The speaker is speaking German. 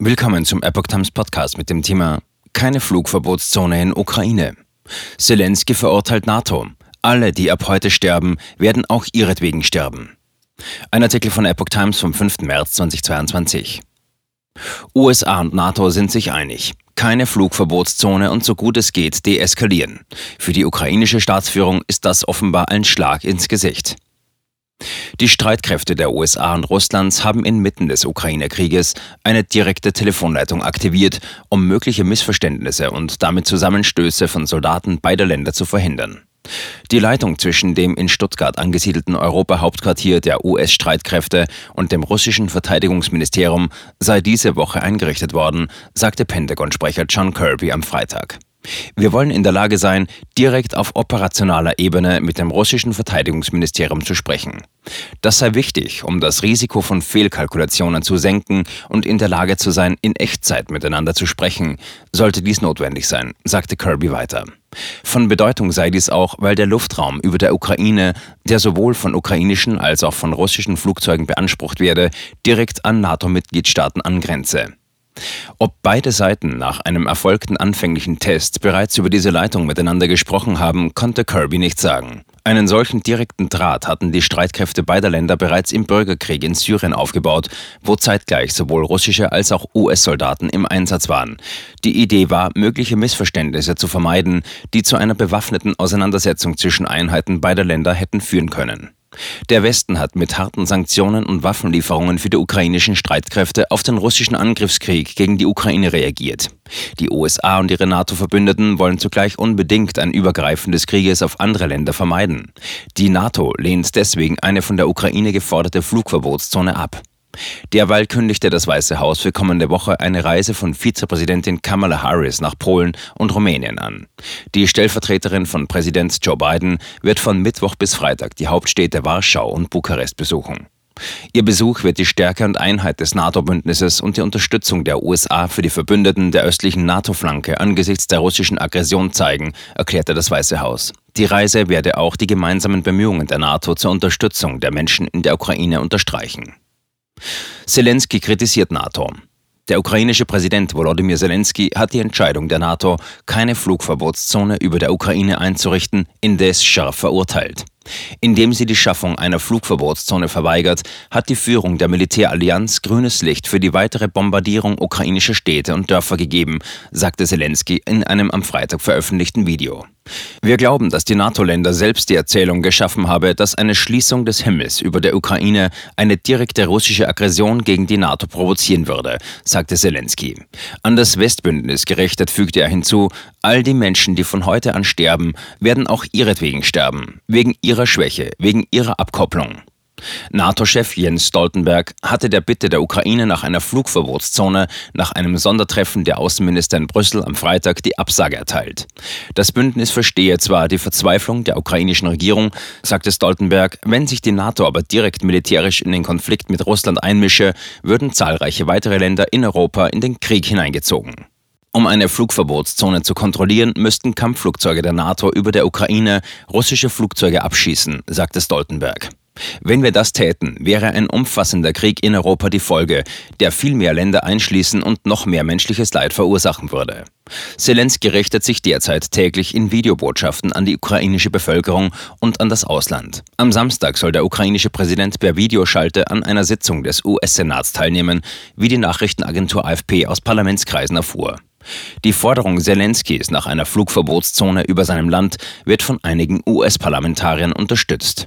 Willkommen zum Epoch Times Podcast mit dem Thema Keine Flugverbotszone in Ukraine. Zelensky verurteilt NATO. Alle, die ab heute sterben, werden auch ihretwegen sterben. Ein Artikel von Epoch Times vom 5. März 2022. USA und NATO sind sich einig. Keine Flugverbotszone und so gut es geht deeskalieren. Für die ukrainische Staatsführung ist das offenbar ein Schlag ins Gesicht. Die Streitkräfte der USA und Russlands haben inmitten des Ukraine-Krieges eine direkte Telefonleitung aktiviert, um mögliche Missverständnisse und damit Zusammenstöße von Soldaten beider Länder zu verhindern. Die Leitung zwischen dem in Stuttgart angesiedelten Europahauptquartier der US-Streitkräfte und dem russischen Verteidigungsministerium sei diese Woche eingerichtet worden, sagte Pentagon-Sprecher John Kirby am Freitag. Wir wollen in der Lage sein, direkt auf operationaler Ebene mit dem russischen Verteidigungsministerium zu sprechen. Das sei wichtig, um das Risiko von Fehlkalkulationen zu senken und in der Lage zu sein, in Echtzeit miteinander zu sprechen, sollte dies notwendig sein, sagte Kirby weiter. Von Bedeutung sei dies auch, weil der Luftraum über der Ukraine, der sowohl von ukrainischen als auch von russischen Flugzeugen beansprucht werde, direkt an NATO-Mitgliedstaaten angrenze. Ob beide Seiten nach einem erfolgten anfänglichen Test bereits über diese Leitung miteinander gesprochen haben, konnte Kirby nicht sagen. Einen solchen direkten Draht hatten die Streitkräfte beider Länder bereits im Bürgerkrieg in Syrien aufgebaut, wo zeitgleich sowohl russische als auch US-Soldaten im Einsatz waren. Die Idee war, mögliche Missverständnisse zu vermeiden, die zu einer bewaffneten Auseinandersetzung zwischen Einheiten beider Länder hätten führen können. Der Westen hat mit harten Sanktionen und Waffenlieferungen für die ukrainischen Streitkräfte auf den russischen Angriffskrieg gegen die Ukraine reagiert. Die USA und ihre NATO-Verbündeten wollen zugleich unbedingt ein Übergreifen des Krieges auf andere Länder vermeiden. Die NATO lehnt deswegen eine von der Ukraine geforderte Flugverbotszone ab. Derweil kündigte das Weiße Haus für kommende Woche eine Reise von Vizepräsidentin Kamala Harris nach Polen und Rumänien an. Die Stellvertreterin von Präsident Joe Biden wird von Mittwoch bis Freitag die Hauptstädte Warschau und Bukarest besuchen. Ihr Besuch wird die Stärke und Einheit des NATO-Bündnisses und die Unterstützung der USA für die Verbündeten der östlichen NATO-Flanke angesichts der russischen Aggression zeigen, erklärte das Weiße Haus. Die Reise werde auch die gemeinsamen Bemühungen der NATO zur Unterstützung der Menschen in der Ukraine unterstreichen. Zelensky kritisiert NATO. Der ukrainische Präsident Volodymyr Zelensky hat die Entscheidung der NATO, keine Flugverbotszone über der Ukraine einzurichten, indes scharf verurteilt. Indem sie die Schaffung einer Flugverbotszone verweigert, hat die Führung der Militärallianz grünes Licht für die weitere Bombardierung ukrainischer Städte und Dörfer gegeben, sagte Zelensky in einem am Freitag veröffentlichten Video. Wir glauben, dass die NATO-Länder selbst die Erzählung geschaffen habe, dass eine Schließung des Himmels über der Ukraine eine direkte russische Aggression gegen die NATO provozieren würde, sagte Zelensky. An das Westbündnis gerichtet fügte er hinzu, all die Menschen, die von heute an sterben, werden auch ihretwegen sterben, wegen ihrer Schwäche, wegen ihrer Abkopplung. NATO-Chef Jens Stoltenberg hatte der Bitte der Ukraine nach einer Flugverbotszone nach einem Sondertreffen der Außenminister in Brüssel am Freitag die Absage erteilt. Das Bündnis verstehe zwar die Verzweiflung der ukrainischen Regierung, sagte Stoltenberg, wenn sich die NATO aber direkt militärisch in den Konflikt mit Russland einmische, würden zahlreiche weitere Länder in Europa in den Krieg hineingezogen. Um eine Flugverbotszone zu kontrollieren, müssten Kampfflugzeuge der NATO über der Ukraine russische Flugzeuge abschießen, sagte Stoltenberg. Wenn wir das täten, wäre ein umfassender Krieg in Europa die Folge, der viel mehr Länder einschließen und noch mehr menschliches Leid verursachen würde. Zelensky richtet sich derzeit täglich in Videobotschaften an die ukrainische Bevölkerung und an das Ausland. Am Samstag soll der ukrainische Präsident per Videoschalte an einer Sitzung des US-Senats teilnehmen, wie die Nachrichtenagentur AFP aus Parlamentskreisen erfuhr. Die Forderung Zelenskys nach einer Flugverbotszone über seinem Land wird von einigen US-Parlamentariern unterstützt.